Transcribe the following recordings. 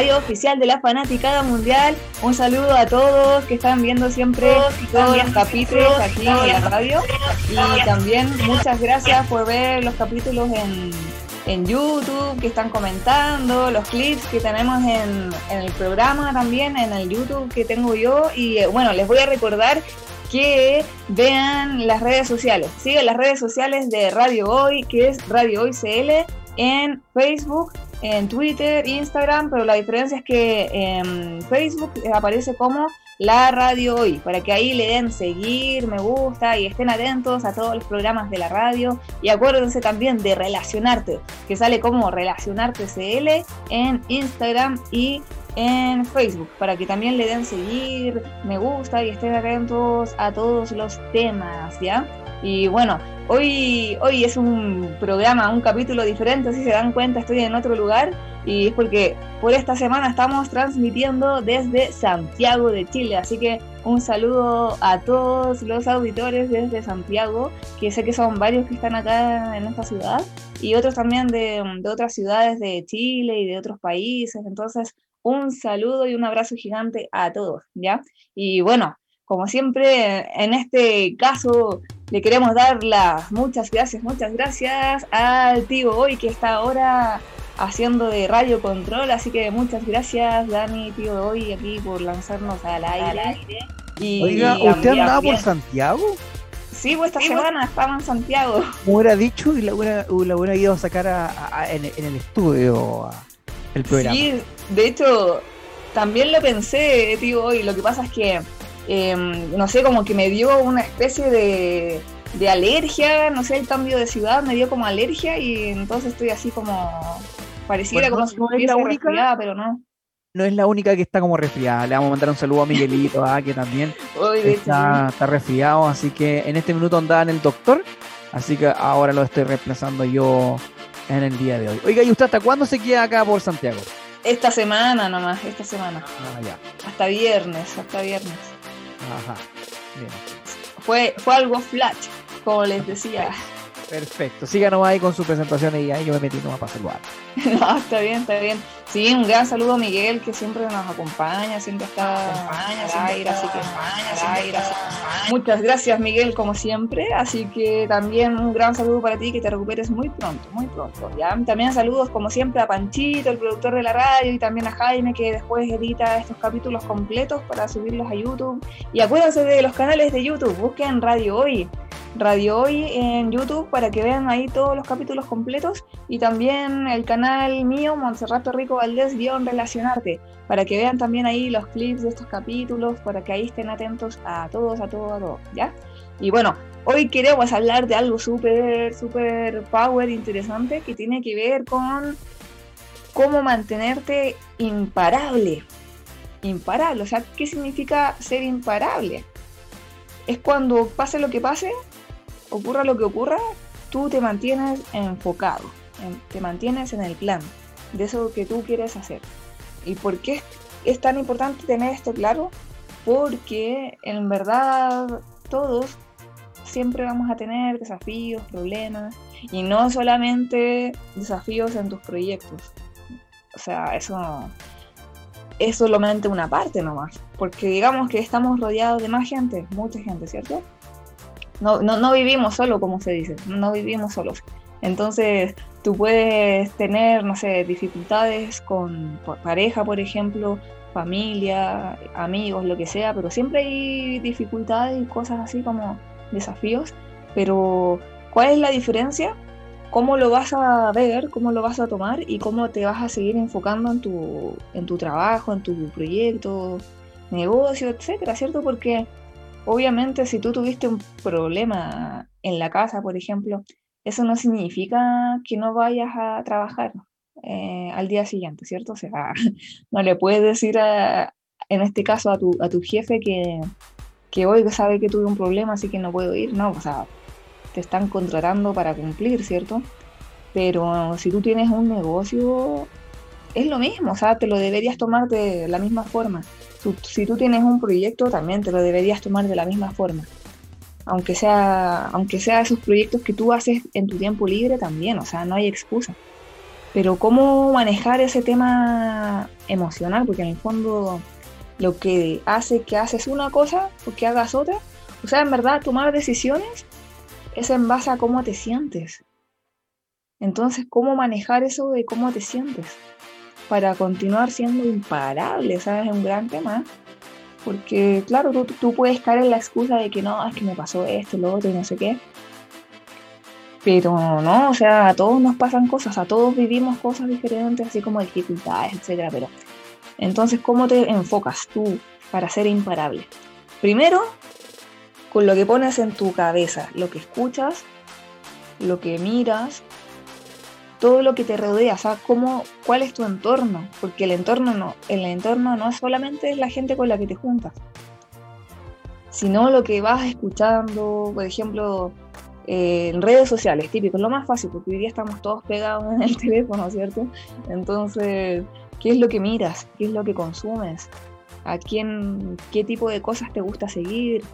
Radio oficial de la fanaticada mundial. Un saludo a todos que están viendo siempre todos los capítulos aquí en la radio. Y también muchas gracias por ver los capítulos en, en YouTube, que están comentando, los clips que tenemos en, en el programa también, en el YouTube que tengo yo. Y eh, bueno, les voy a recordar que vean las redes sociales. Sigan las redes sociales de Radio Hoy, que es Radio Hoy CL, en Facebook, en Twitter, Instagram, pero la diferencia es que en Facebook aparece como la radio hoy, para que ahí le den seguir, me gusta y estén atentos a todos los programas de la radio. Y acuérdense también de relacionarte, que sale como relacionarte CL en Instagram y en Facebook, para que también le den seguir, me gusta y estén atentos a todos los temas, ¿ya? Y bueno, hoy, hoy es un programa, un capítulo diferente, si se dan cuenta estoy en otro lugar. Y es porque por esta semana estamos transmitiendo desde Santiago de Chile, así que un saludo a todos los auditores desde Santiago, que sé que son varios que están acá en esta ciudad y otros también de, de otras ciudades de Chile y de otros países, entonces un saludo y un abrazo gigante a todos, ¿ya? Y bueno, como siempre, en este caso le queremos dar las muchas gracias, muchas gracias al tío hoy que está ahora haciendo de radio control, así que muchas gracias Dani, tío hoy aquí por lanzarnos al aire. Y, Oiga, ¿usted andaba por Santiago? Sí, pues esta semana estaba en Santiago. Como hubiera dicho y la hubiera, la hubiera ido a sacar en, el estudio el programa. Sí, de hecho, también lo pensé, tío, hoy. Lo que pasa es que Em, no sé, como que me dio una especie de, alergia, no sé, el cambio de ciudad me dio como alergia y entonces estoy así como pareciera como si no es la única, pero no. No es la única que está como resfriada. Le vamos a mandar un saludo a Miguelito, ah, que también está, está, resfriado. Así que en este minuto andaba en el doctor. Así que ahora lo estoy reemplazando yo en el día de hoy. Oiga, ¿y usted hasta cuándo se queda acá por Santiago? Esta semana nomás, esta semana. Ah, ya. Hasta viernes, hasta viernes. Ajá. Bien. Fue, fue algo flash, como les decía. Perfecto. Síganos ahí con su presentación y ahí yo me metí nomás para saludar. no, está bien, está bien. Sí, un gran saludo a Miguel que siempre nos acompaña, siempre está acompaña, al aire, así que Muchas gracias Miguel como siempre, así que también un gran saludo para ti que te recuperes muy pronto, muy pronto. ¿ya? También saludos como siempre a Panchito, el productor de la radio, y también a Jaime que después edita estos capítulos completos para subirlos a YouTube. Y acuérdense de los canales de YouTube, busquen Radio Hoy Radio Hoy en YouTube para que vean ahí todos los capítulos completos y también el canal mío, Montserrat Rico Valdés, guion Relacionarte, para que vean también ahí los clips de estos capítulos, para que ahí estén atentos a todos, a todos, a todos, ¿ya? Y bueno, hoy queremos hablar de algo súper, súper power, interesante, que tiene que ver con cómo mantenerte imparable. Imparable, o sea, ¿qué significa ser imparable? Es cuando pase lo que pase, ocurra lo que ocurra, tú te mantienes enfocado, te mantienes en el plan de eso que tú quieres hacer. ¿Y por qué es tan importante tener esto claro? Porque en verdad todos siempre vamos a tener desafíos, problemas, y no solamente desafíos en tus proyectos. O sea, eso es solamente una parte nomás, porque digamos que estamos rodeados de más gente, mucha gente, ¿cierto? No, no, no vivimos solo, como se dice, no vivimos solos. Entonces, tú puedes tener, no sé, dificultades con pareja, por ejemplo, familia, amigos, lo que sea, pero siempre hay dificultades y cosas así como desafíos. Pero, ¿cuál es la diferencia? ¿Cómo lo vas a ver? ¿Cómo lo vas a tomar? ¿Y cómo te vas a seguir enfocando en tu, en tu trabajo, en tu proyecto, negocio, etcétera, ¿cierto? Porque obviamente si tú tuviste un problema en la casa, por ejemplo, eso no significa que no vayas a trabajar eh, al día siguiente, ¿cierto? O sea, no le puedes decir en este caso a tu, a tu jefe que, que hoy sabe que tuve un problema, así que no puedo ir, no, o sea, te están contratando para cumplir, ¿cierto? Pero si tú tienes un negocio, es lo mismo, o sea, te lo deberías tomar de la misma forma. Si tú tienes un proyecto, también te lo deberías tomar de la misma forma. Aunque sea, aunque sea esos proyectos que tú haces en tu tiempo libre también, o sea, no hay excusa. Pero cómo manejar ese tema emocional, porque en el fondo lo que hace que haces una cosa o que hagas otra, o sea, en verdad tomar decisiones es en base a cómo te sientes. Entonces, ¿cómo manejar eso de cómo te sientes? Para continuar siendo imparable, ¿sabes? Es un gran tema. Porque, claro, tú, tú, puedes caer en la excusa de que no, es que me pasó esto, lo otro y no sé qué. Pero no, o sea, a todos nos pasan cosas, a todos vivimos cosas diferentes, así como dificultades, etcétera. Pero entonces, ¿cómo te enfocas tú para ser imparable? Primero, con lo que pones en tu cabeza, lo que escuchas, lo que miras, todo lo que te rodea, o sea, cómo, cuál es tu entorno, porque el entorno no, el entorno no es solamente la gente con la que te juntas, sino lo que vas escuchando, por ejemplo, eh, en redes sociales, típico, es lo más fácil, porque hoy día estamos todos pegados en el teléfono, ¿cierto? Entonces, ¿qué es lo que miras? ¿Qué es lo que consumes? ¿A quién, qué tipo de cosas te gusta seguir?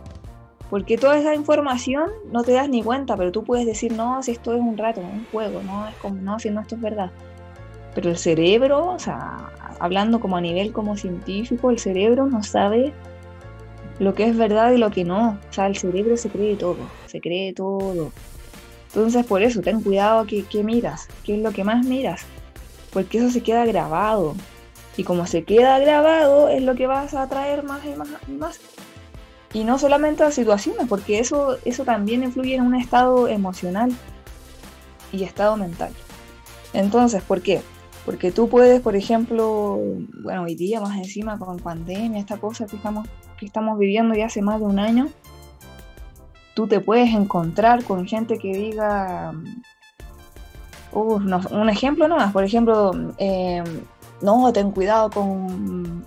Porque toda esa información no te das ni cuenta, pero tú puedes decir, no, si esto es un rato, un juego, no, es como, no, si no, esto es verdad. Pero el cerebro, o sea, hablando como a nivel como científico, el cerebro no sabe lo que es verdad y lo que no. O sea, el cerebro se cree todo, se cree todo. Entonces, por eso, ten cuidado que, qué miras, qué es lo que más miras, porque eso se queda grabado. Y como se queda grabado, es lo que vas a traer más y más y más. Y no solamente a situaciones, porque eso, eso también influye en un estado emocional y estado mental. Entonces, ¿por qué? Porque tú puedes, por ejemplo, bueno, hoy día más encima con pandemia, esta cosa que estamos, que estamos viviendo ya hace más de un año, tú te puedes encontrar con gente que diga, un ejemplo nomás, por ejemplo, eh, no, ten cuidado con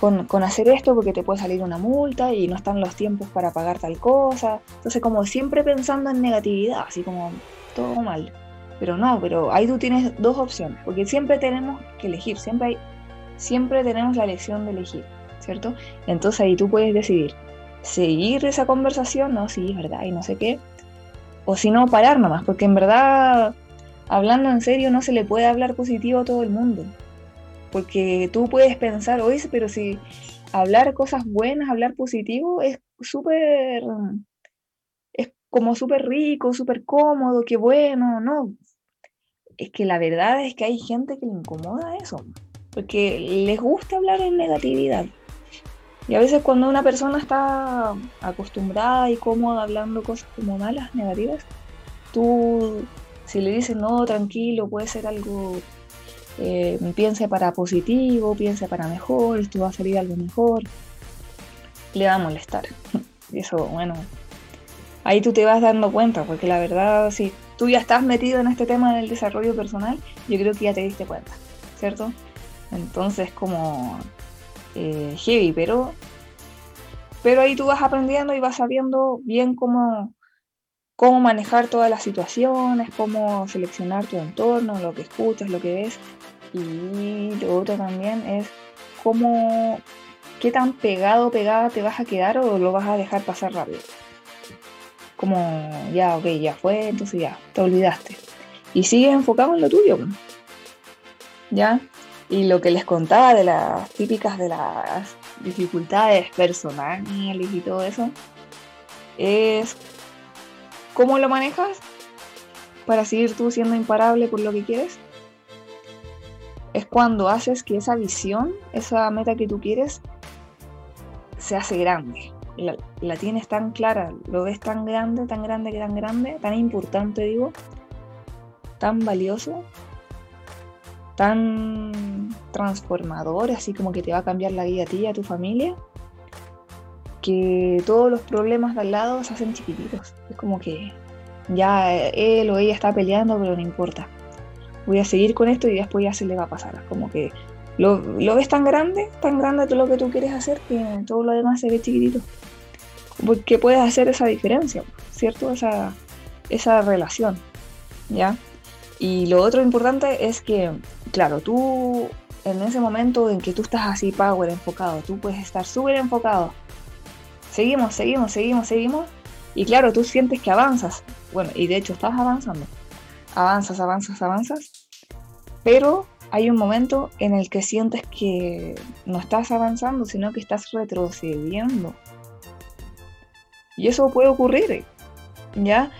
con, hacer esto porque te puede salir una multa y no están los tiempos para pagar tal cosa. Entonces como siempre pensando en negatividad, así como todo mal. Pero no, pero ahí tú tienes dos opciones, porque siempre tenemos que elegir, siempre, hay, siempre tenemos la elección de elegir, ¿cierto? Entonces ahí tú puedes decidir seguir esa conversación, no, sí, es verdad, y no sé qué, o si no, parar nomás, porque en verdad, hablando en serio, no se le puede hablar positivo a todo el mundo. Porque tú puedes pensar, oye, pero si hablar cosas buenas, hablar positivo, es súper, es como súper rico, súper cómodo, qué bueno, no. Es que la verdad es que hay gente que le incomoda eso, porque les gusta hablar en negatividad. Y a veces cuando una persona está acostumbrada y cómoda hablando cosas como malas, negativas, tú si le dices no, tranquilo, puede ser algo eh, piense para positivo, piense para mejor, esto va a salir algo mejor, le va a molestar. Eso, bueno, ahí tú te vas dando cuenta, porque la verdad, si tú ya estás metido en este tema del desarrollo personal, yo creo que ya te diste cuenta, ¿cierto? Entonces, como eh, heavy, pero, pero ahí tú vas aprendiendo y vas sabiendo bien cómo, cómo manejar todas las situaciones, cómo seleccionar tu entorno, lo que escuchas, lo que ves y lo otro también es cómo, qué tan pegado o pegada te vas a quedar o lo vas a dejar pasar rápido. Como, ya, ok, ya fue, entonces ya, te olvidaste. Y sigues enfocado en lo tuyo. ¿Ya? Y lo que les contaba de las típicas de las dificultades personales y todo eso, es cómo lo manejas para seguir tú siendo imparable por lo que quieres es cuando haces que esa visión, esa meta que tú quieres, se hace grande. La, tienes tan clara, lo ves tan grande, tan grande, tan grande, tan importante, digo, tan valioso, tan transformador, así como que te va a cambiar la vida a ti y a tu familia, que todos los problemas de al lado se hacen chiquititos. Es como que ya él o ella está peleando, pero no importa. Voy a seguir con esto y después ya se le va a pasar. Como que lo, lo ves tan grande, tan grande todo lo que tú quieres hacer, que todo lo demás se ve chiquitito. Porque puedes hacer esa diferencia, ¿cierto? Esa, esa relación, ¿ya? Y lo otro importante es que, claro, tú en ese momento en que tú estás así power, enfocado, tú puedes estar súper enfocado. Seguimos, seguimos, seguimos, seguimos. Y claro, tú sientes que avanzas. Bueno, y de hecho estás avanzando. Avanzas, avanzas, avanzas. Pero hay un momento en el que sientes que no estás avanzando, sino que estás retrocediendo. Y eso puede ocurrir, ¿ya?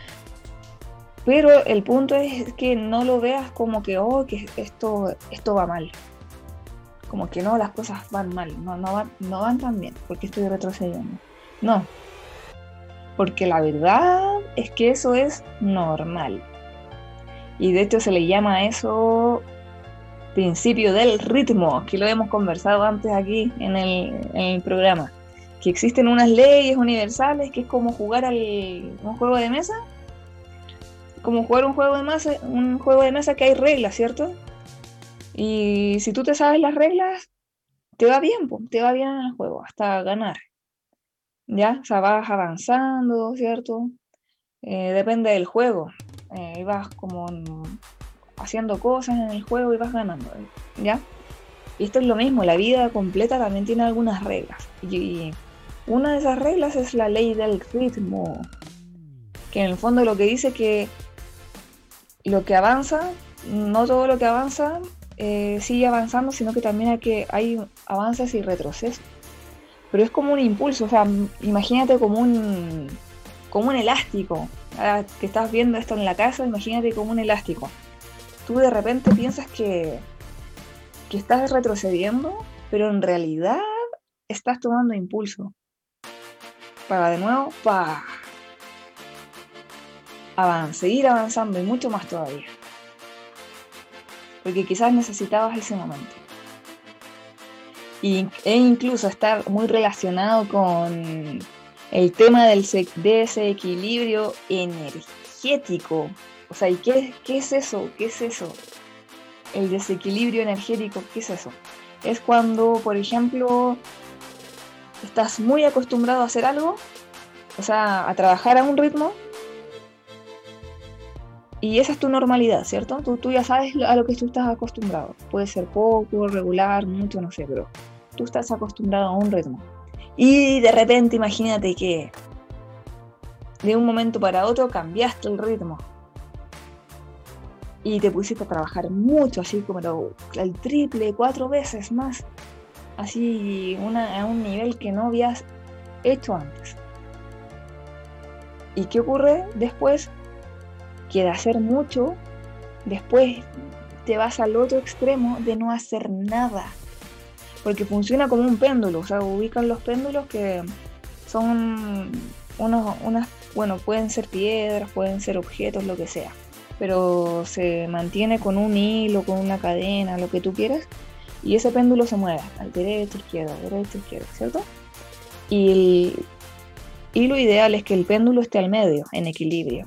Pero el punto es que no lo veas como que, oh, que esto, esto va mal. Como que no, las cosas van mal, no, no, van, no van tan bien, porque estoy retrocediendo. No. Porque la verdad es que eso es normal. Y de hecho se le llama eso principio del ritmo, que lo hemos conversado antes aquí en el, programa. Que existen unas leyes universales que es como jugar al, un juego de mesa como jugar un juego de mesa, un juego de mesa que hay reglas, ¿cierto? Y si tú te sabes las reglas, te va bien, te va bien en el juego, hasta ganar. ¿Ya? O sea, vas avanzando, ¿cierto? Eh, depende del juego. Eh, vas como haciendo cosas en el juego y vas ganando, ¿ya? Y esto es lo mismo, la vida completa también tiene algunas reglas. y una de esas reglas es la ley del ritmo, que en el fondo lo que dice que lo que avanza, no todo lo que avanza eh, sigue avanzando, sino que también hay, que, hay avances y retrocesos. Pero es como un impulso, o sea, imagínate como un, como un elástico. Ahora que estás viendo esto en la casa, imagínate como un elástico. Tú de repente piensas que, que estás retrocediendo, pero en realidad estás tomando impulso. Para de nuevo, pa seguir avanzando y mucho más todavía. Porque quizás necesitabas ese momento. Y, e incluso estar muy relacionado con el tema del, de ese equilibrio energético. O sea, ¿y qué, qué es eso? ¿Qué es eso? El desequilibrio energético, ¿qué es eso? Es cuando, por ejemplo, estás muy acostumbrado a hacer algo, o sea, a trabajar a un ritmo, y esa es tu normalidad, ¿cierto? Tú, tú ya sabes a lo que tú estás acostumbrado. Puede ser poco, regular, mucho, no sé, pero tú estás acostumbrado a un ritmo. Y de repente imagínate que de un momento para otro cambiaste el ritmo. Y te pusiste a trabajar mucho, así como el triple, cuatro veces más. Así a un nivel que no habías hecho antes. ¿Y qué ocurre después? que de hacer mucho, después te vas al otro extremo de no hacer nada. Porque funciona como un péndulo, o sea, ubican los péndulos que son unos, unas, bueno, pueden ser piedras, pueden ser objetos, lo que sea, pero se mantiene con un hilo, con una cadena, lo que tú quieras, y ese péndulo se mueve al derecho, izquierda, derecho, izquierda, ¿cierto? Y, y lo ideal es que el péndulo esté al medio, en equilibrio.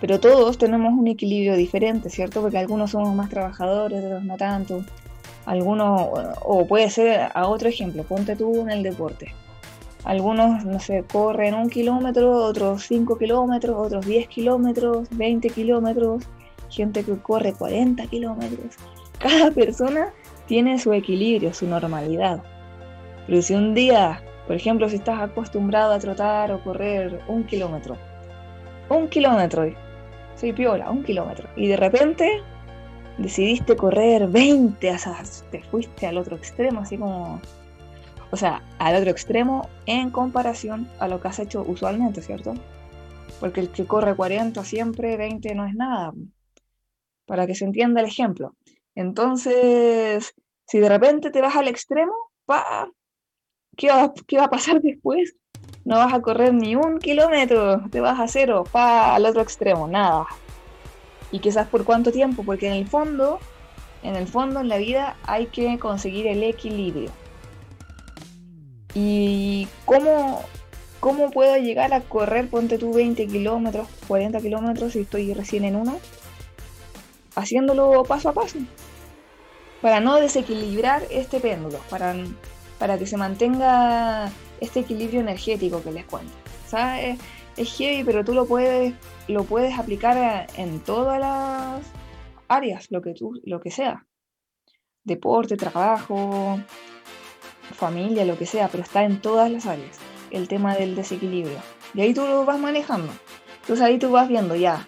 Pero todos tenemos un equilibrio diferente, ¿cierto? Porque algunos somos más trabajadores, otros no tanto. Algunos, o puede ser a otro ejemplo, ponte tú en el deporte. Algunos, no sé, corren un kilómetro, otros 5 kilómetros, otros 10 kilómetros, 20 kilómetros, gente que corre 40 kilómetros. Cada persona tiene su equilibrio, su normalidad. Pero si un día, por ejemplo, si estás acostumbrado a trotar o correr un kilómetro, un kilómetro, soy piola, un kilómetro. Y de repente decidiste correr 20, o sea, te fuiste al otro extremo, así como, o sea, al otro extremo en comparación a lo que has hecho usualmente, ¿cierto? Porque el que corre 40 siempre, 20 no es nada, para que se entienda el ejemplo. Entonces, si de repente te vas al extremo, pa, ¿qué va, qué va a pasar después? no vas a correr ni un kilómetro, te vas a cero, pa, al otro extremo, nada. Y quizás por cuánto tiempo, porque en el fondo, en el fondo, en la vida hay que conseguir el equilibrio. ¿Y cómo, ¿cómo puedo llegar a correr, ponte tú 20 kilómetros, 40 kilómetros y estoy recién en uno? Haciéndolo paso a paso. Para no desequilibrar este péndulo, para, para que se mantenga este equilibrio energético que les cuento. Es heavy, pero tú lo puedes, lo puedes aplicar en todas las áreas, lo que, tú, lo que sea. Deporte, trabajo, familia, lo que sea, pero está en todas las áreas el tema del desequilibrio. Y ahí tú lo vas manejando. Entonces ahí tú vas viendo ya.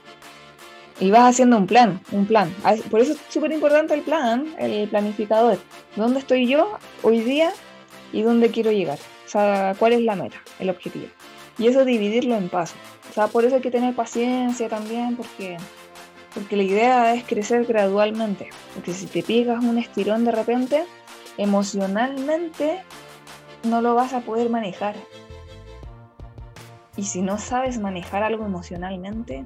Y vas haciendo un plan, un plan. Ah, por eso es súper importante el plan, el planificador. ¿Dónde estoy yo hoy día y dónde quiero llegar? O sea, cuál es la meta, el objetivo. Y eso dividirlo en pasos. O sea, por eso hay que tener paciencia también, porque, porque la idea es crecer gradualmente. Porque si te pegas un estirón de repente, emocionalmente no lo vas a poder manejar. Y si no sabes manejar algo emocionalmente,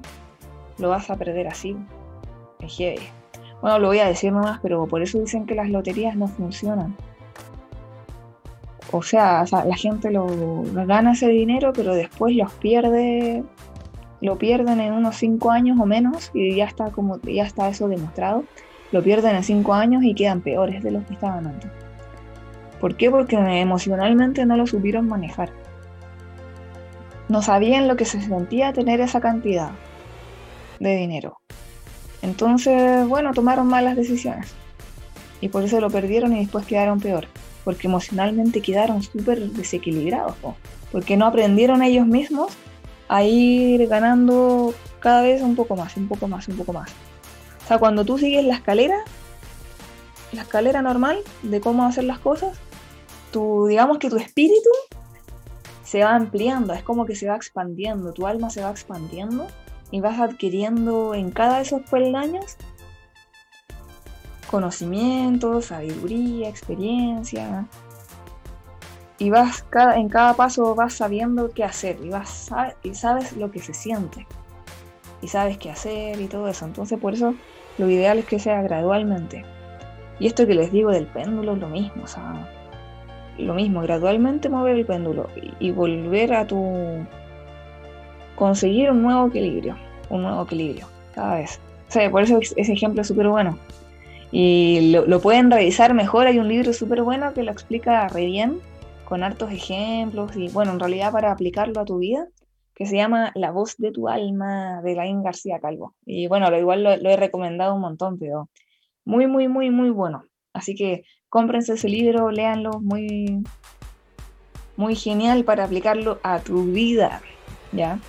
lo vas a perder así. Es Bueno, lo voy a decir nomás, pero por eso dicen que las loterías no funcionan. O sea, la gente lo, gana ese dinero, pero después los pierde, lo pierden en unos 5 años o menos, y ya está como ya está eso demostrado. Lo pierden en 5 años y quedan peores de los que estaban antes. ¿Por qué? Porque emocionalmente no lo supieron manejar no sabían lo que se sentía tener esa cantidad de dinero. Entonces, bueno, tomaron malas decisiones. Y por eso lo perdieron y después quedaron peor. Porque emocionalmente quedaron súper desequilibrados. Porque no aprendieron ellos mismos a ir ganando cada vez un poco más, un poco más, un poco más. O sea, cuando tú sigues la escalera, la escalera normal de cómo hacer las cosas, tu, digamos que tu espíritu se va ampliando, es como que se va expandiendo, tu alma se va expandiendo y vas adquiriendo en cada de esos peldaños conocimiento, sabiduría, experiencia. Y vas cada, en cada paso vas sabiendo qué hacer y, vas, y sabes lo que se siente. Y sabes qué hacer y todo eso. Entonces por eso lo ideal es que sea gradualmente. Y esto que les digo del péndulo es lo mismo. O sea, lo mismo, gradualmente mover el péndulo y, volver a tu... conseguir un nuevo equilibrio, un nuevo equilibrio, cada vez. O sea, por eso ese ejemplo es súper bueno. Y lo, pueden revisar mejor, hay un libro súper bueno que lo explica re bien, con hartos ejemplos y bueno, en realidad para aplicarlo a tu vida, que se llama La voz de tu alma de Laín García Calvo. Y bueno, lo igual lo, lo he recomendado un montón, pero muy, muy, muy, muy bueno. Así que cómprense ese libro, léanlo, muy, muy genial para aplicarlo a tu vida, ¿ya?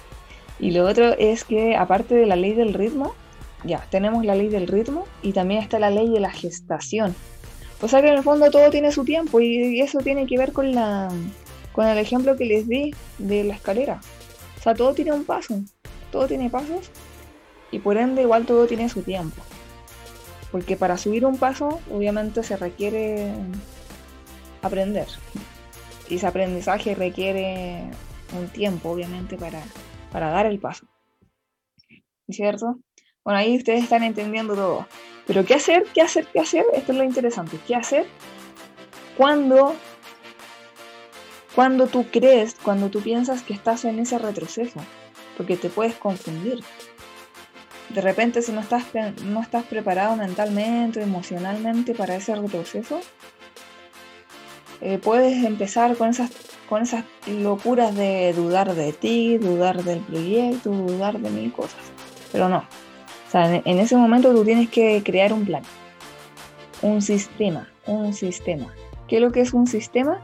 Y lo otro es que aparte de la ley del ritmo, ya, tenemos la ley del ritmo y también está la ley de la gestación. O sea que en el fondo todo tiene su tiempo y eso tiene que ver con la con el ejemplo que les di de la escalera. O sea, todo tiene un paso, todo tiene pasos y por ende igual todo tiene su tiempo. Porque para subir un paso, obviamente se requiere aprender. Y ese aprendizaje requiere un tiempo, obviamente, para, para dar el paso. ¿Cierto? Bueno, ahí ustedes están entendiendo todo. Pero ¿qué hacer? ¿Qué hacer? ¿Qué hacer? Esto es lo interesante. ¿Qué hacer cuando, cuando tú crees, cuando tú piensas que estás en ese retroceso? Porque te puedes confundir de repente si no estás, no estás preparado mentalmente, emocionalmente para ese retroceso, eh, puedes empezar con esas, con esas locuras de dudar de ti, dudar del proyecto, dudar de mil cosas. Pero no. Sea, en, ese momento tú tienes que crear un plan, un sistema, un sistema. ¿Qué es lo que es un sistema?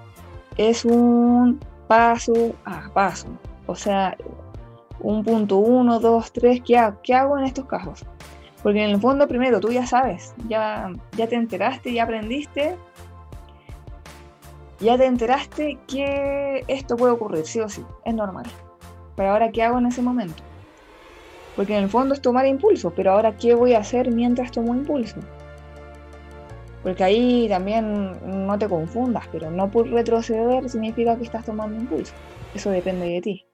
Es un paso a paso. O sea, un punto, uno, dos, tres, ¿qué hago? ¿qué hago en estos casos? Porque en el fondo primero tú ya sabes, ya, ya te enteraste, ya aprendiste, ya te enteraste que esto puede ocurrir, sí o sí, es normal. Pero ahora, ¿qué hago en ese momento? Porque en el fondo es tomar impulso, pero ahora, ¿qué voy a hacer mientras tomo impulso? Porque ahí también no te confundas, pero no retroceder significa que estás tomando impulso. Eso depende de ti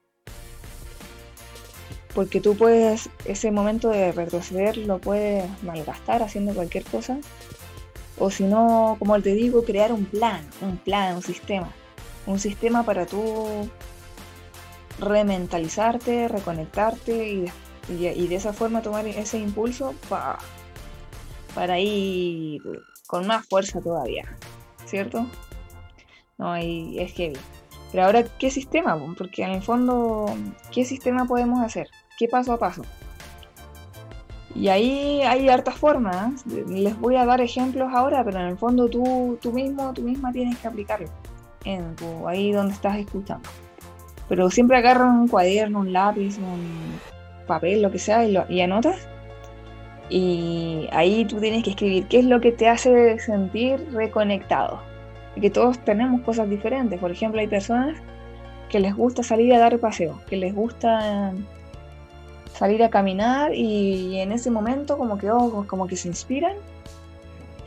porque tú puedes, ese momento de retroceder lo puedes malgastar haciendo cualquier cosa, o si no, como te digo, crear un plan, un plan, un sistema, un sistema para tú rementalizarte, reconectarte y, y, de esa forma tomar ese impulso para ir con más fuerza todavía, ¿cierto? No, y es heavy. Pero ahora, ¿qué sistema? Porque en el fondo, ¿qué sistema podemos hacer? ¿Qué paso a paso? Y ahí hay hartas formas. Les voy a dar ejemplos ahora, pero en el fondo tú, tú mismo, tú misma tienes que aplicarlo. Ahí donde estás escuchando. Pero siempre agarra un cuaderno, un lápiz, un papel, lo que sea, y, y anotas. Y ahí tú tienes que escribir qué es lo que te hace sentir reconectado que todos tenemos cosas diferentes. Por ejemplo, hay personas que les gusta salir a dar paseo, que les gusta salir a caminar y en ese momento como que, oh, como que se inspiran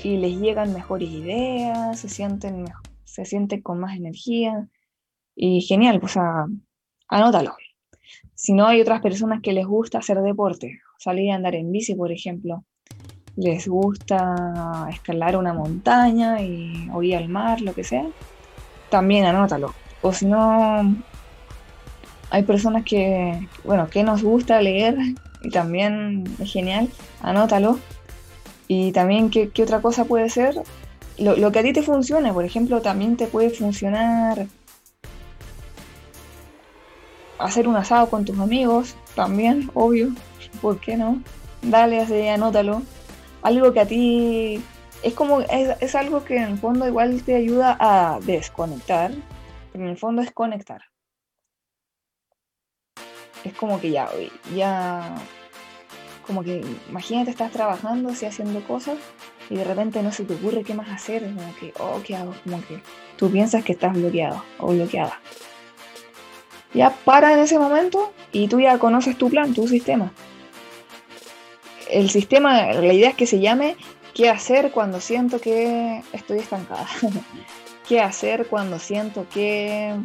y les llegan mejores ideas, se sienten, se sienten con más energía y genial, pues anótalo. Si no, hay otras personas que les gusta hacer deporte, salir a andar en bici, por ejemplo, les gusta escalar una montaña o ir al mar, lo que sea, también anótalo. O si no, hay personas que, bueno, que nos gusta leer y también es genial, anótalo. Y también, ¿qué, otra cosa puede ser? Lo, lo, que a ti te funcione, por ejemplo, también te puede funcionar hacer un asado con tus amigos, también, obvio, ¿por qué no? Dale, así, anótalo algo que a ti es como, es, algo que en el fondo igual te ayuda a desconectar, pero en el fondo es conectar. Es como que ya, ya, como que imagínate estás trabajando, así haciendo cosas y de repente no se te ocurre qué más hacer, como que, oh, ¿qué hago? Como que tú piensas que estás bloqueado o bloqueada. Ya para en ese momento y tú ya conoces tu plan, tu sistema el sistema, la idea es que se llame ¿Qué hacer cuando siento que estoy estancada? ¿Qué hacer cuando siento que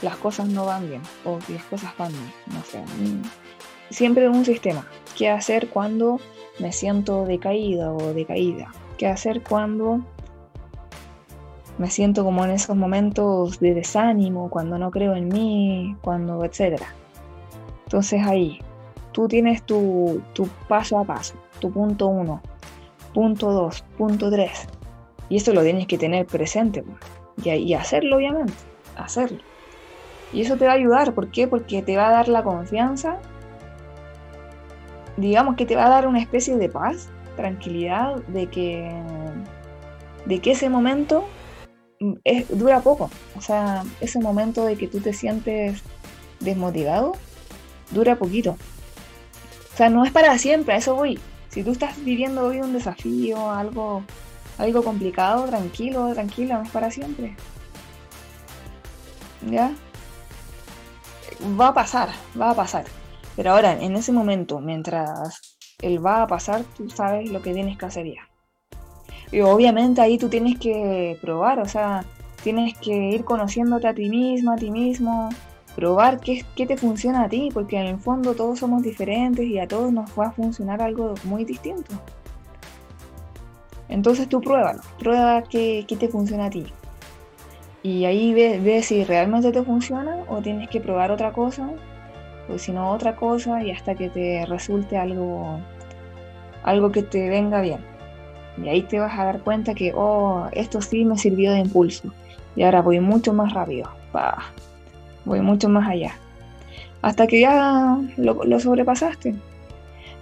las cosas no van bien o que las cosas van mal? No sé. Mm, siempre un sistema. ¿Qué hacer cuando me siento decaída o decaída? ¿Qué hacer cuando me siento como en esos momentos de desánimo, cuando no creo en mí, cuando etcétera? Entonces ahí, tú tienes tu, paso a paso, tu punto uno, punto dos, punto tres. Y esto lo tienes que tener presente y, y hacerlo, obviamente, hacerlo. Y eso te va a ayudar, ¿por qué? Porque te va a dar la confianza, digamos que te va a dar una especie de paz, tranquilidad, de que, de que ese momento es, dura poco. O sea, ese momento de que tú te sientes desmotivado, dura poquito. O sea, no es para siempre, a eso voy. Si tú estás viviendo hoy un desafío, algo, algo complicado, tranquilo, tranquila, no es para siempre. ¿Ya? Va a pasar, va a pasar. Pero ahora, en ese momento, mientras él va a pasar, tú sabes lo que tienes que hacer ya. Y obviamente ahí tú tienes que probar, o sea, tienes que ir conociéndote a ti misma, a ti mismo, probar qué, qué te funciona a ti, porque en el fondo todos somos diferentes y a todos nos va a funcionar algo muy distinto. Entonces tú pruébalo, prueba qué, qué te funciona a ti. Y ahí ves ve si realmente te funciona o tienes que probar otra cosa, o si no otra cosa, y hasta que te resulte algo, algo que te venga bien. Y ahí te vas a dar cuenta que, oh, esto sí me sirvió de impulso. Y ahora voy mucho más rápido. Bah voy mucho más allá. Hasta que ya lo, sobrepasaste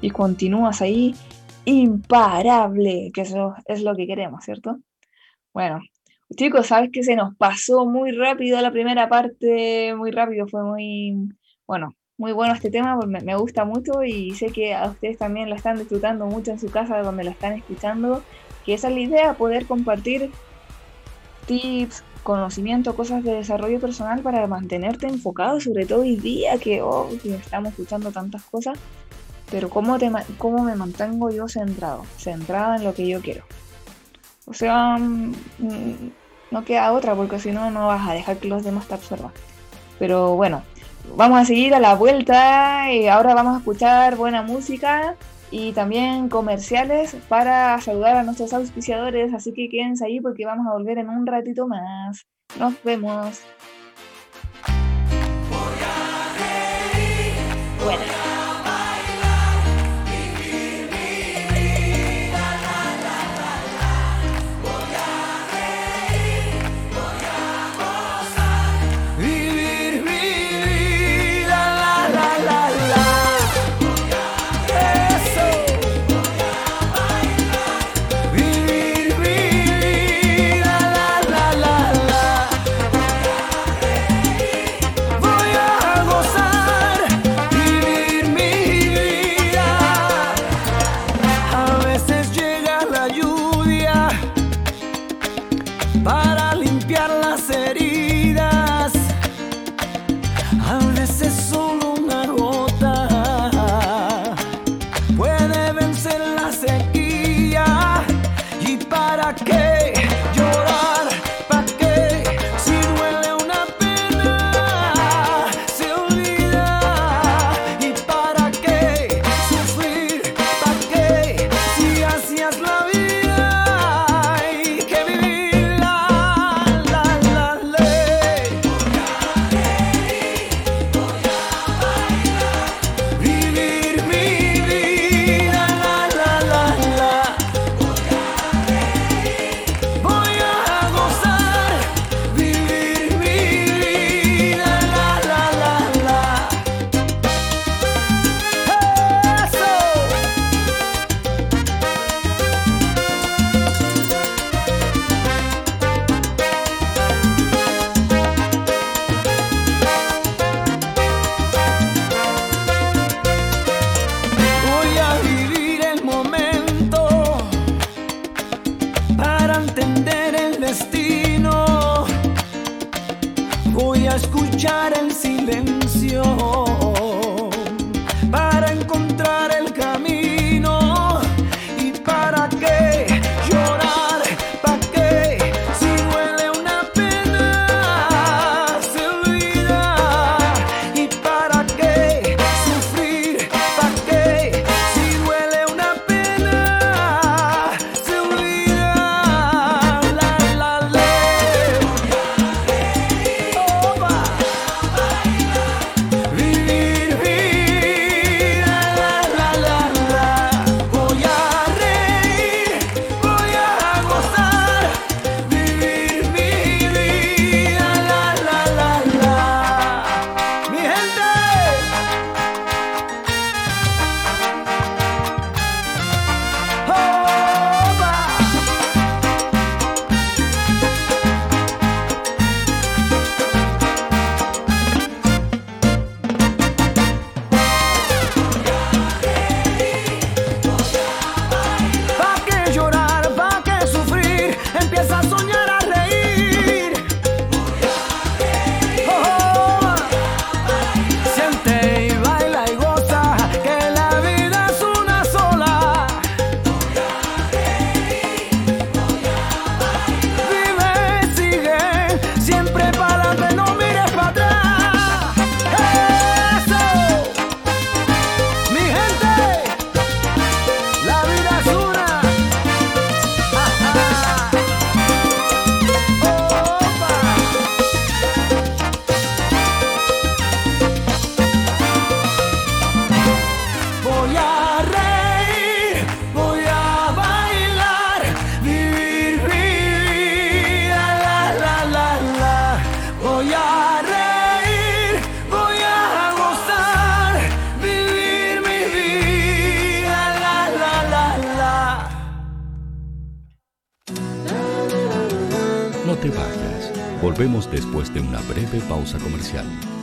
y continúas ahí imparable, que eso es lo que queremos, ¿cierto? Bueno, chicos, sabes que se nos pasó muy rápido la primera parte, muy rápido, fue muy, bueno, muy bueno este tema, me, me, gusta mucho y sé que a ustedes también lo están disfrutando mucho en su casa donde lo están escuchando, que esa es la idea, poder compartir tips, conocimiento, cosas de desarrollo personal para mantenerte enfocado, sobre todo hoy día que, oh, estamos escuchando tantas cosas, pero ¿cómo, te, ¿cómo me mantengo yo centrado? Centrado en lo que yo quiero. O sea, mm, mm, no queda otra porque si no, no vas a dejar que los demás te absorban. Pero bueno, Vamos a seguir a la vuelta y ahora vamos a escuchar buena música y también comerciales para saludar a nuestros auspiciadores, así que quédense ahí porque vamos a volver en un ratito más. Nos vemos. Bueno.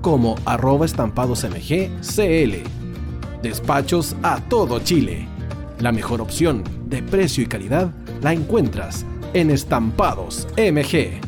como arroba estampadosmgcl. Despachos a todo Chile. La mejor opción de precio y calidad la encuentras en Estampados MG.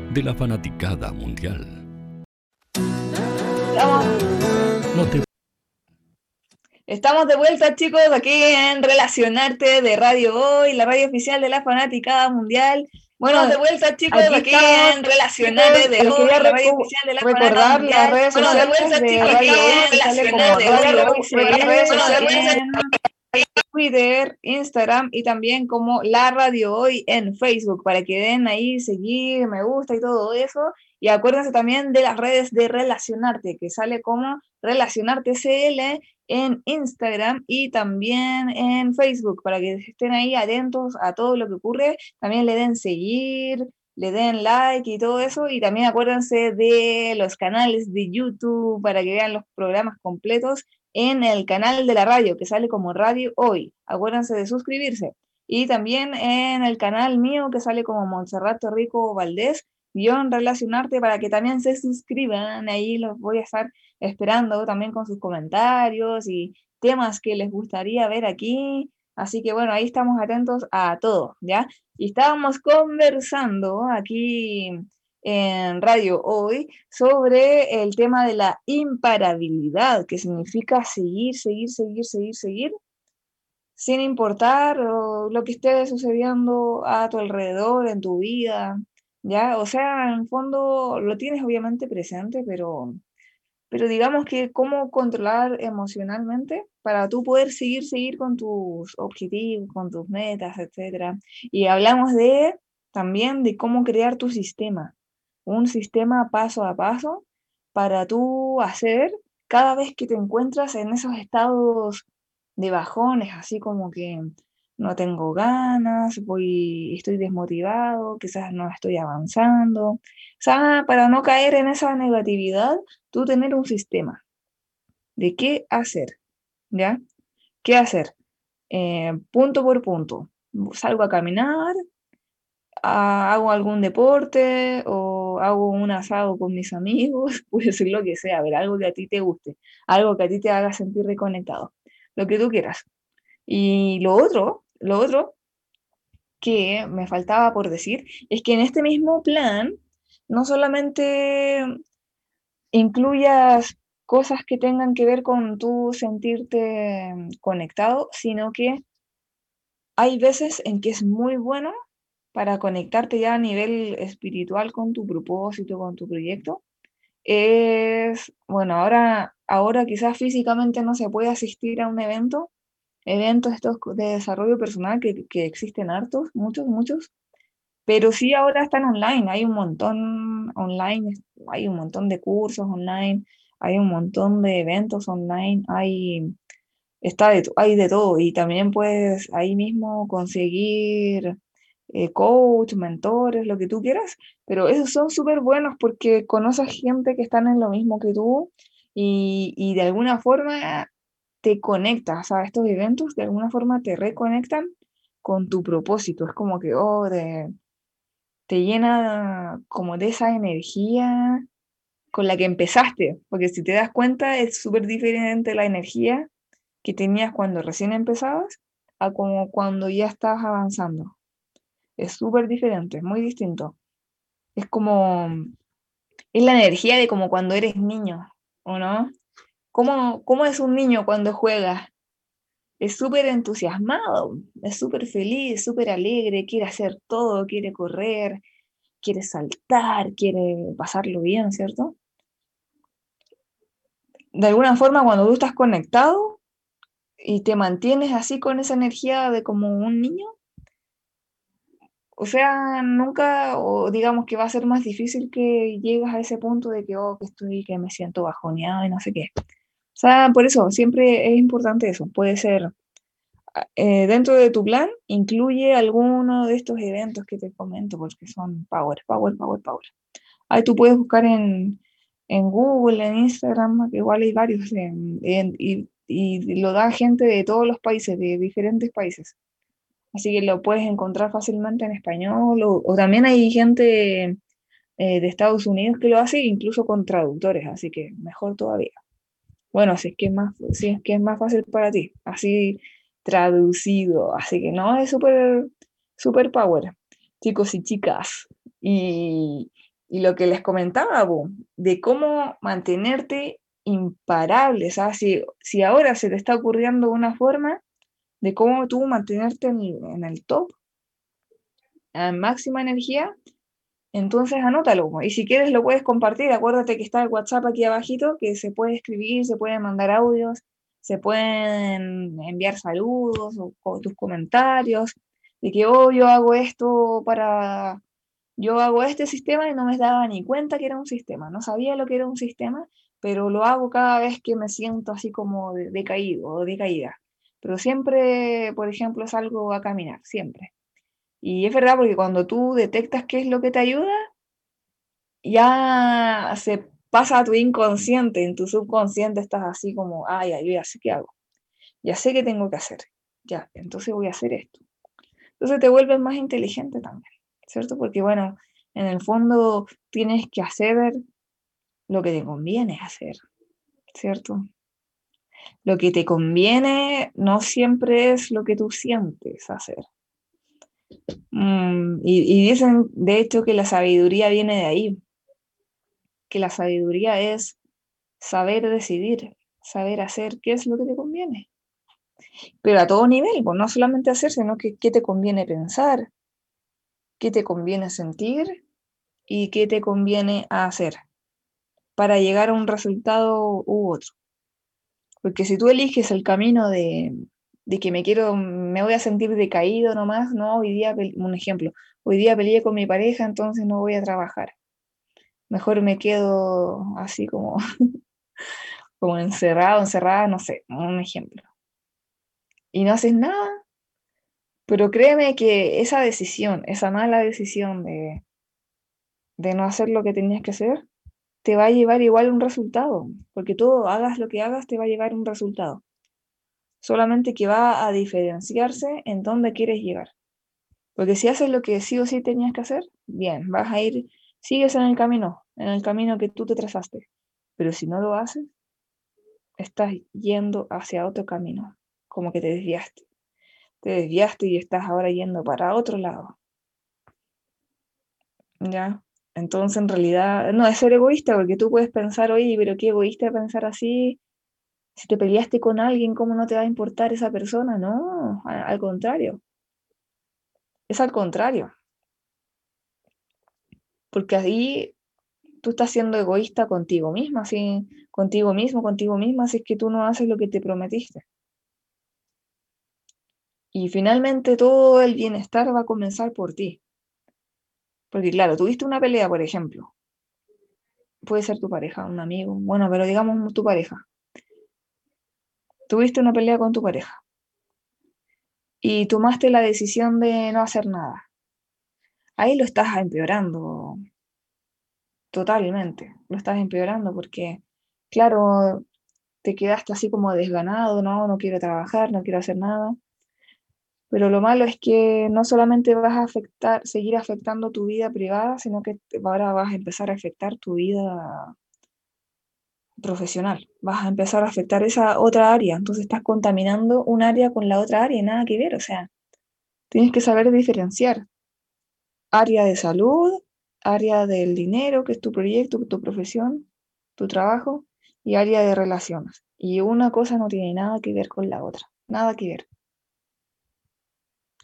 de la fanaticada mundial. No te... Estamos de vuelta, chicos, aquí en Relacionarte de Radio Hoy, la radio oficial de la fanaticada mundial. Bueno, de vuelta, chicos, aquí, aquí en Relacionarte de Hoy, la radio oficial de la fanaticada mundial. Bueno, de vuelta, chicos, aquí en Relacionarte de Hoy, Twitter, Instagram y también como La Radio Hoy en Facebook para que den ahí seguir, me gusta y todo eso. Y acuérdense también de las redes de Relacionarte, que sale como Relacionarte CL en Instagram y también en Facebook para que estén ahí atentos a todo lo que ocurre. También le den seguir, le den like y todo eso. Y también acuérdense de los canales de YouTube para que vean los programas completos en el canal de la radio, que sale como Radio Hoy. Acuérdense de suscribirse. Y también en el canal mío, que sale como Montserrat Rico Valdés, guion relacionarte para que también se suscriban. Ahí los voy a estar esperando también con sus comentarios y temas que les gustaría ver aquí. Así que bueno, ahí estamos atentos a todo, ¿ya? Y estábamos conversando aquí en Radio Hoy sobre el tema de la imparabilidad, que significa seguir, seguir, seguir, seguir, seguir, sin importar lo que esté sucediendo a tu alrededor, en tu vida, ¿ya? O sea, en el fondo lo tienes obviamente presente, pero, pero digamos que cómo controlar emocionalmente para tú poder seguir, seguir con tus objetivos, con tus metas, etc. Y hablamos de también de cómo crear tu sistema, un sistema paso a paso para tú hacer cada vez que te encuentras en esos estados de bajones, así como que no tengo ganas, voy, estoy desmotivado, quizás no estoy avanzando. Para no caer en esa negatividad, tú tener un sistema de qué hacer, ¿ya? ¿Qué hacer? Eh, punto por punto. Salgo a caminar, hago algún deporte o hago un asado con mis amigos, puede ser lo que sea, ver, algo que a ti te guste, algo que a ti te haga sentir reconectado, lo que tú quieras. Y lo otro, lo otro que me faltaba por decir es que en este mismo plan no solamente incluyas cosas que tengan que ver con tú sentirte conectado, sino que hay veces en que es muy bueno para conectarte ya a nivel espiritual con tu propósito, con tu proyecto, es, bueno, ahora, ahora quizás físicamente no se puede asistir a un evento, eventos estos de desarrollo personal que, que existen hartos, muchos, muchos, pero sí ahora están online, hay un montón online, hay un montón de cursos online, hay un montón de eventos online, hay, está hay de todo y también puedes ahí mismo conseguir eh, coach, mentores, lo que tú quieras, pero esos son súper buenos porque conoces gente que están en lo mismo que tú y, y de alguna forma te conectas, sea, estos eventos de alguna forma te reconectan con tu propósito, es como que, oh, te llena como de esa energía con la que empezaste, porque si te das cuenta es súper diferente la energía que tenías cuando recién empezabas a como cuando ya estás avanzando. Es súper diferente, es muy distinto. Es como, es la energía de como cuando eres niño, ¿o no? ¿Cómo, cómo es un niño cuando juega? Es súper entusiasmado, es súper feliz, súper alegre, quiere hacer todo, quiere correr, quiere saltar, quiere pasarlo bien, ¿cierto? De alguna forma, cuando tú estás conectado y te mantienes así con esa energía de como un niño, o sea, nunca, o digamos que va a ser más difícil que llegas a ese punto de que, oh, que estoy, que me siento bajoneado y no sé qué. O sea, por eso, siempre es importante eso. Puede ser, ah, eh, dentro de tu plan, incluye alguno de estos eventos que te comento, porque son power, power, power, power. Ahí tú puedes buscar en, en Google, en Instagram, que igual hay varios, y, y lo da gente de todos los países, de diferentes países. Así que lo puedes encontrar fácilmente en español o, también hay gente eh, de Estados Unidos que lo hace incluso con traductores, así que mejor todavía. Bueno, si es que es más, si es, que es más fácil para ti, así traducido, así que no, es súper, súper power, chicos y chicas. Y, y lo que les comentaba, de cómo mantenerte imparable, sea, si, si ahora se te está ocurriendo una forma, de cómo tú mantenerte en, el top, a máxima energía, entonces anótalo. Y si quieres lo puedes compartir. Acuérdate que está el WhatsApp aquí abajito, que se puede escribir, se pueden mandar audios, se pueden enviar saludos o, tus comentarios. De que, oh, yo hago esto para... Yo hago este sistema y no me daba ni cuenta que era un sistema. No sabía lo que era un sistema, pero lo hago cada vez que me siento así como decaído o decaída pero siempre, por ejemplo, salgo a caminar, siempre. Y es verdad porque cuando tú detectas qué es lo que te ayuda, ya se pasa a tu inconsciente, en tu subconsciente estás así como, ya, yo ya sé qué hago, ya sé qué tengo que hacer, ya, entonces voy a hacer esto. Entonces te vuelves más inteligente también, ¿cierto? Porque bueno, en el fondo tienes que hacer lo que te conviene hacer, ¿cierto? Lo que te conviene no siempre es lo que tú sientes hacer. Mm, y, dicen, de hecho, que la sabiduría viene de ahí, que la sabiduría es saber decidir, saber hacer qué es lo que te conviene. Pero a todo nivel, pues no solamente hacer, sino que qué te conviene pensar, qué te conviene sentir y qué te conviene hacer para llegar a un resultado u otro. Porque si tú eliges el camino de, de que me quiero, me voy a sentir decaído nomás, no, hoy día, un ejemplo, hoy día peleé con mi pareja, entonces no voy a trabajar. Mejor me quedo así como, como encerrado, encerrada, no sé, un ejemplo. Y no haces nada, pero créeme que esa decisión, esa mala decisión de, de no hacer lo que tenías que hacer, te va a llevar igual un resultado, porque todo, hagas lo que hagas, te va a llevar un resultado solamente que va a diferenciarse en dónde quieres llegar. Porque si haces lo que sí o sí tenías que hacer, bien, vas a ir, sigues en el camino, en el camino que tú te trazaste. Pero si no lo haces, estás yendo hacia otro camino, como que te desviaste. Te desviaste y estás ahora yendo para otro lado. ¿Ya? Entonces, en realidad, no es ser egoísta, porque tú puedes pensar, oye, pero qué egoísta pensar así, si te peleaste con alguien, ¿cómo no te va a importar esa persona? No, al contrario. Es al contrario. Porque ahí tú estás siendo egoísta contigo misma, ¿sí? contigo mismo, contigo misma, si es que tú no haces lo que te prometiste. Y finalmente todo el bienestar va a comenzar por ti. Porque claro, tuviste una pelea, por ejemplo. Puede ser tu pareja, un amigo, bueno, pero digamos tu pareja tuviste una pelea con tu pareja y tomaste la decisión de no hacer nada. Ahí lo estás empeorando totalmente, lo estás empeorando porque, claro, te quedaste así como desganado, no, no quiero trabajar, no quiero hacer nada. Pero lo malo es que no solamente vas a afectar, seguir afectando tu vida privada, sino que ahora vas a empezar a afectar tu vida profesional. Vas a empezar a afectar esa otra área. Entonces estás contaminando un área con la otra área y nada que ver. O sea, tienes que saber diferenciar área de salud, área del dinero, que es tu proyecto, tu profesión, tu trabajo, y área de relaciones. Y una cosa no tiene nada que ver con la otra. Nada que ver.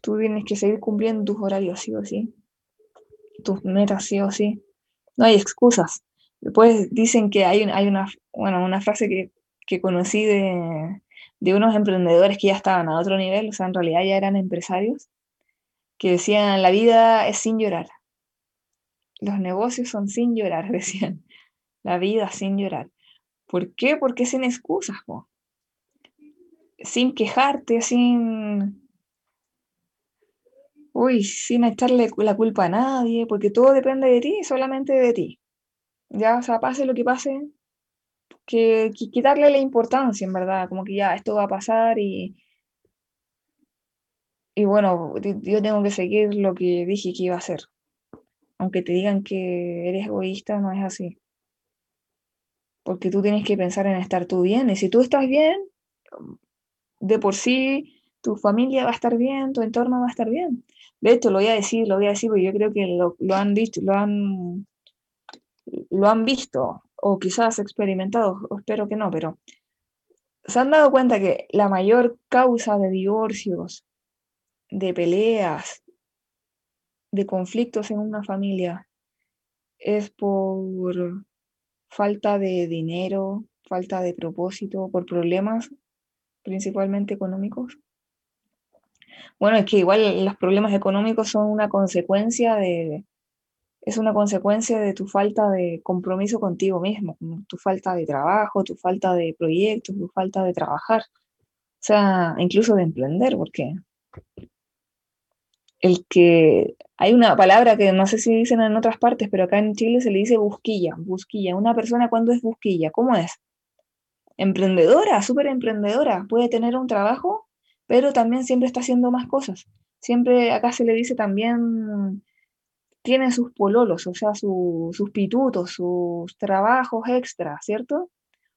Tú tienes que seguir cumpliendo tus horarios sí o sí. Tus metas sí o sí. No hay excusas. Después dicen que hay, hay una, bueno, una frase que, que conocí de, de, unos emprendedores que ya estaban a otro nivel, o sea, en realidad ya eran empresarios, que decían, la vida es sin llorar. Los negocios son sin llorar, decían. La vida sin llorar. ¿Por qué? Porque sin excusas, sin quejarte, sin... Uy, sin echarle la culpa a nadie, porque todo depende de ti, solamente de ti. Ya, o sea, pase lo que pase, que, quitarle la importancia, en verdad, como que ya esto va a pasar y, y bueno, yo tengo que seguir lo que dije que iba a hacer. Aunque te digan que eres egoísta, no es así. Porque tú tienes que pensar en estar tú bien. Y si tú estás bien, de por sí tu familia va a estar bien, tu entorno va a estar bien. De hecho, lo voy a decir, lo voy a decir, porque yo creo que lo, han dicho, lo han lo han visto o quizás experimentado, espero que no, pero se han dado cuenta que la mayor causa de divorcios, de peleas, de conflictos en una familia es por falta de dinero, falta de propósito, por problemas principalmente económicos. Bueno, es que igual los problemas económicos son una consecuencia de, es una consecuencia de tu falta de compromiso contigo mismo, tu falta de trabajo, tu falta de proyectos, tu falta de trabajar, o sea, incluso de emprender, porque el que hay una palabra que no sé si dicen en otras partes, pero acá en Chile se le dice busquilla, busquilla. Una persona cuando es busquilla, ¿cómo es? Emprendedora, súper emprendedora, puede tener un trabajo, pero también siempre está haciendo más cosas. Siempre acá se le dice también tienen sus pololos, o sea, sus pitutos, sus trabajos extra, ¿cierto?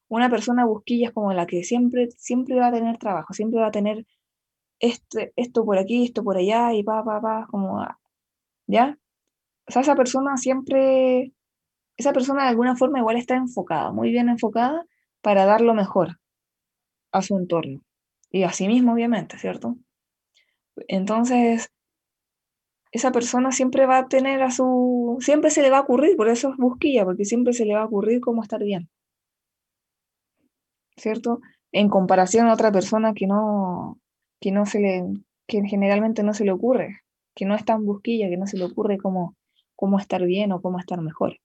Una persona busquilla es como la que siempre, siempre va a tener trabajo, siempre va a tener este, esto por aquí, esto por allá, y pa, pa, pa, como, ¿ya? O sea, esa persona siempre, esa persona de alguna forma igual está enfocada, muy bien enfocada para dar lo mejor a su entorno y a sí mismo, obviamente, ¿cierto? Entonces, esa persona siempre va a tener a su, siempre se le va a ocurrir, por eso es busquilla, porque siempre se le va a ocurrir cómo estar bien. ¿Cierto? En comparación a otra persona que no, que no se le, que generalmente no se le ocurre, que no es tan busquilla, que no se le ocurre cómo, cómo estar bien o cómo estar mejor.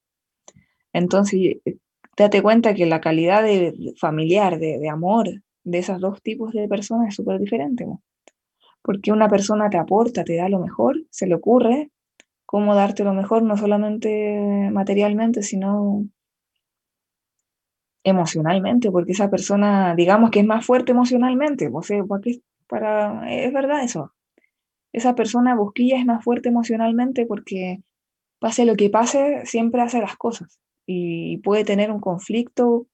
Entonces, date cuenta que la calidad de, familiar, de, de, amor de esos dos tipos de personas es súper diferente. porque una persona te aporta, te da lo mejor, se le ocurre cómo darte lo mejor, no solamente materialmente, sino emocionalmente, porque esa persona, digamos que es más fuerte emocionalmente, o sea, para, es verdad eso. Esa persona busquilla es más fuerte emocionalmente porque pase lo que pase, siempre hace las cosas y puede tener un conflicto,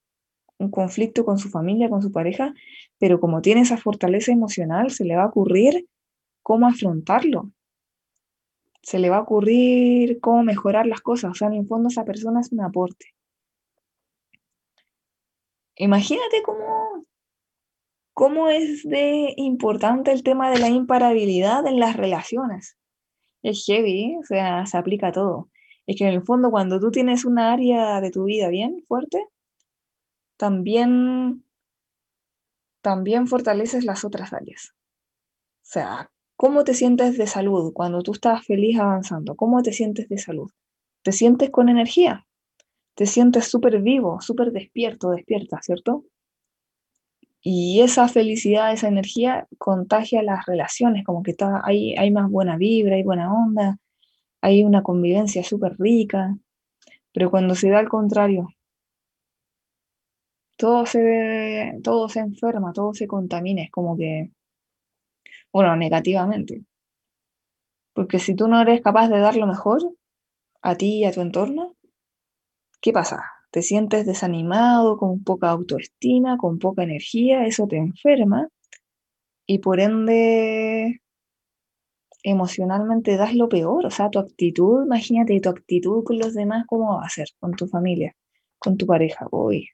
un conflicto con su familia, con su pareja, pero como tiene esa fortaleza emocional, se le va a ocurrir cómo afrontarlo. Se le va a ocurrir cómo mejorar las cosas. O sea, en el fondo esa persona es un aporte. Imagínate cómo, cómo es de importante el tema de la imparabilidad en las relaciones. Es heavy, o sea, se aplica a todo. Es que en el fondo cuando tú tienes una área de tu vida bien fuerte, también también fortaleces las otras áreas. O sea, ¿cómo te sientes de salud cuando tú estás feliz avanzando? ¿Cómo te sientes de salud? ¿Te sientes con energía? ¿Te sientes súper vivo, súper despierto, despierta, ¿cierto? Y esa felicidad, esa energía contagia las relaciones, como que está, hay, hay más buena vibra, hay buena onda, hay una convivencia súper rica. Pero cuando se da al contrario, todo se, todo se enferma, todo se contamina, es como que, bueno, negativamente. Porque si tú no eres capaz de dar lo mejor a ti y a tu entorno, ¿qué pasa? Te sientes desanimado, con poca autoestima, con poca energía, eso te enferma y por ende emocionalmente das lo peor, o sea, tu actitud, imagínate tu actitud con los demás, ¿cómo va a ser? Con tu familia, con tu pareja, uy,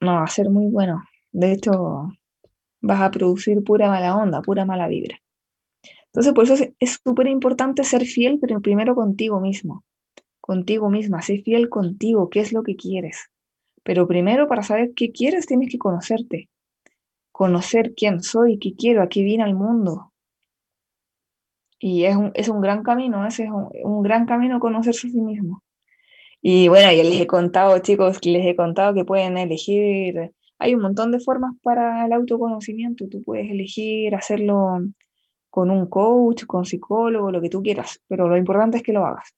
no va a ser muy bueno. De hecho, vas a producir pura mala onda, pura mala vibra. Entonces, por eso es súper importante ser fiel, pero primero contigo mismo, contigo misma, ser fiel contigo, qué es lo que quieres. Pero primero para saber qué quieres tienes que conocerte, conocer quién soy, qué quiero, a qué vine al mundo. Y es un, es un gran camino, ese es un, un gran camino conocerse a sí mismo. Y bueno, ya les he contado, chicos, les he contado que pueden elegir, hay un montón de formas para el autoconocimiento, tú puedes elegir hacerlo con un coach, con psicólogo, lo que tú quieras, pero lo importante es que lo hagas.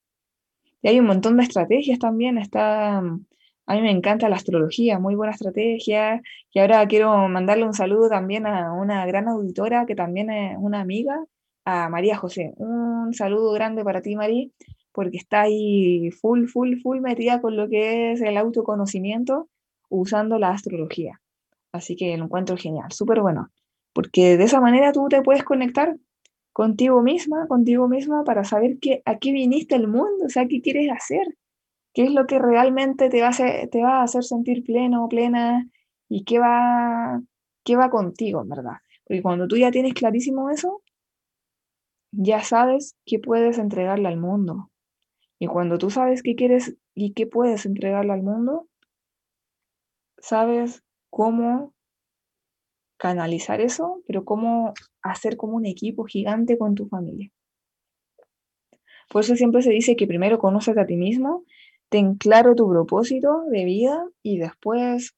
Y hay un montón de estrategias también, está, a mí me encanta la astrología, muy buena estrategia, y ahora quiero mandarle un saludo también a una gran auditora que también es una amiga, a María José. Un saludo grande para ti, María porque está ahí full, full, full metida con lo que es el autoconocimiento usando la astrología. Así que lo encuentro genial, súper bueno, porque de esa manera tú te puedes conectar contigo misma, contigo misma, para saber qué, a qué viniste al mundo, o sea, qué quieres hacer, qué es lo que realmente te va a hacer, te va a hacer sentir pleno, plena, y qué va, qué va contigo, en verdad. Porque cuando tú ya tienes clarísimo eso, ya sabes qué puedes entregarle al mundo, y cuando tú sabes qué quieres y qué puedes entregarle al mundo, sabes cómo canalizar eso, pero cómo hacer como un equipo gigante con tu familia. Por eso siempre se dice que primero conoces a ti mismo, ten claro tu propósito de vida y después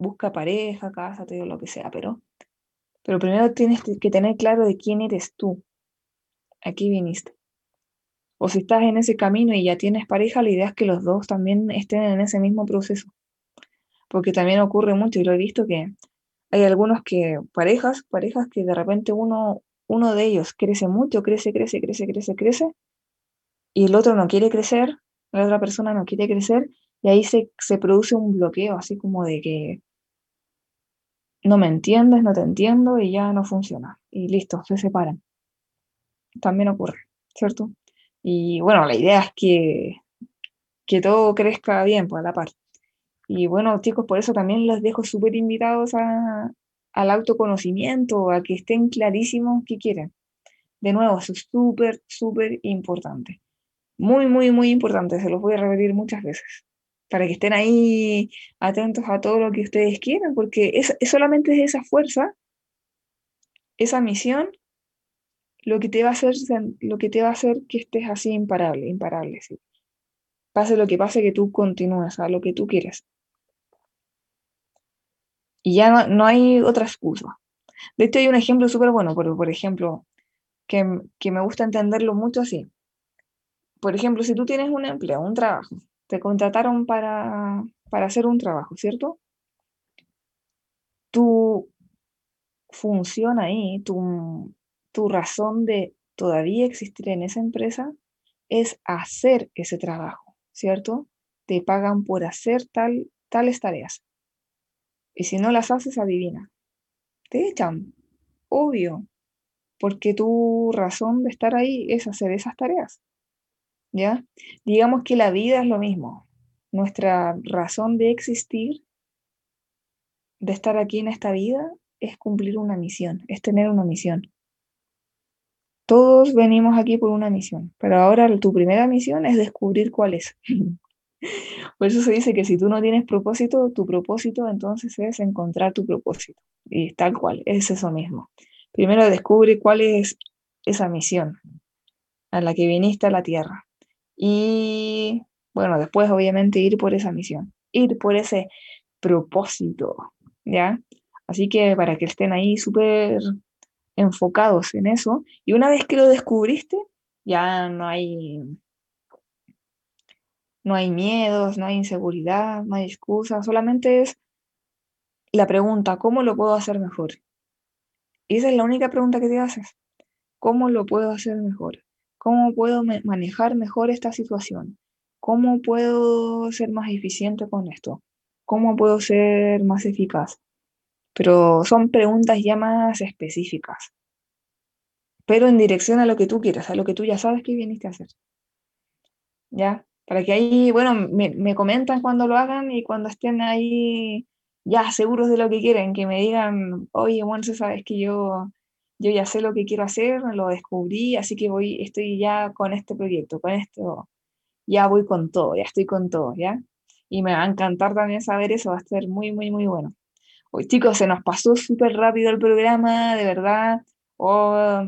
busca pareja, cásate o lo que sea, pero, pero primero tienes que tener claro de quién eres tú, aquí viniste. O si estás en ese camino y ya tienes pareja, la idea es que los dos también estén en ese mismo proceso. Porque también ocurre mucho, y lo he visto que hay algunos que, parejas, parejas que de repente uno, uno de ellos crece mucho, crece, crece, crece, crece, crece, y el otro no quiere crecer, la otra persona no quiere crecer, y ahí se, se produce un bloqueo, así como de que no me entiendes, no te entiendo y ya no funciona. Y listo, se separan. También ocurre, ¿cierto? Y bueno, la idea es que, que todo crezca bien, por pues, la par. Y bueno, chicos, por eso también los dejo súper invitados a, al autoconocimiento, a que estén clarísimos qué quieren. De nuevo, eso es súper, súper importante. Muy, muy, muy importante. Se los voy a repetir muchas veces. Para que estén ahí atentos a todo lo que ustedes quieran, porque es, solamente es esa fuerza, esa misión, lo que te va a hacer, lo que, te va a hacer que estés así imparable, imparable. ¿sí? Pase lo que pase, que tú continúes a lo que tú quieres. Y ya no, hay otra excusa. De hecho, hay un ejemplo súper bueno, por, por ejemplo, que, me gusta entenderlo mucho así. Por ejemplo, si tú tienes un empleo, un trabajo, te contrataron para, para hacer un trabajo, ¿cierto? Tu función ahí, tu, tu razón de todavía existir en esa empresa es hacer ese trabajo, ¿cierto? Te pagan por hacer tal, tales tareas. Y si no las haces, adivina. Te echan, obvio, porque tu razón de estar ahí es hacer esas tareas. ¿Ya? Digamos que la vida es lo mismo. Nuestra razón de existir, de estar aquí en esta vida, es cumplir una misión, es tener una misión. Todos venimos aquí por una misión, pero ahora tu primera misión es descubrir cuál es. Por eso se dice que si tú no tienes propósito, tu propósito entonces es encontrar tu propósito. Y tal cual, es eso mismo. Primero descubre cuál es esa misión a la que viniste a la Tierra. Y bueno, después obviamente ir por esa misión, ir por ese propósito, ¿ya? Así que para que estén ahí súper enfocados en eso, y una vez que lo descubriste, ya no hay no hay miedos, no hay inseguridad, no hay excusas, solamente es la pregunta, ¿cómo lo puedo hacer mejor? Y esa es la única pregunta que te haces. ¿Cómo lo puedo hacer mejor? ¿Cómo puedo manejar mejor esta situación? ¿Cómo puedo ser más eficiente con esto? ¿Cómo puedo ser más eficaz? Pero son preguntas ya más específicas, pero en dirección a lo que tú quieras, a lo que tú ya sabes que viniste a hacer. ¿Ya? para que ahí, bueno, me, comentan cuando lo hagan y cuando estén ahí ya seguros de lo que quieren, que me digan, oye, bueno, sabes que yo, yo ya sé lo que quiero hacer, lo descubrí, así que voy, estoy ya con este proyecto, con esto, ya voy con todo, ya estoy con todo, ¿ya? Y me va a encantar también saber eso, va a ser muy, muy, muy bueno. Hoy, chicos, se nos pasó súper rápido el programa, de verdad. Oh,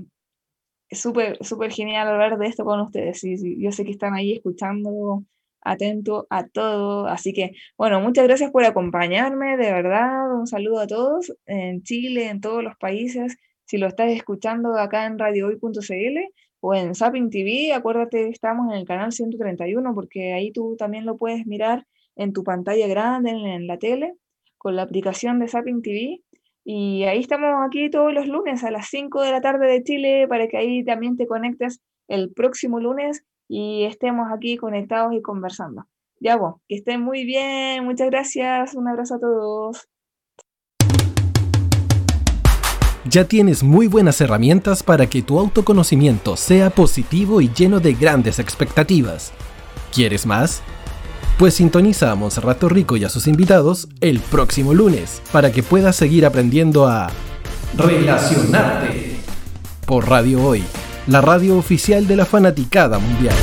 súper, súper genial hablar de esto con ustedes. Y, yo sé que están ahí escuchando, atento a todo. Así que, bueno, muchas gracias por acompañarme, de verdad. Un saludo a todos en Chile, en todos los países. Si lo estás escuchando acá en radiohoy.cl o en Zapping TV, acuérdate que estamos en el canal 131 porque ahí tú también lo puedes mirar en tu pantalla grande, en la tele, con la aplicación de Zapping TV y ahí estamos aquí todos los lunes a las 5 de la tarde de Chile para que ahí también te conectes el próximo lunes y estemos aquí conectados y conversando. Ya vos, que estén muy bien, muchas gracias, un abrazo a todos. Ya tienes muy buenas herramientas para que tu autoconocimiento sea positivo y lleno de grandes expectativas. ¿Quieres más? Pues sintoniza a Monserrato Rico y a sus invitados el próximo lunes para que puedas seguir aprendiendo a relacionarte por Radio Hoy, la radio oficial de la fanaticada mundial.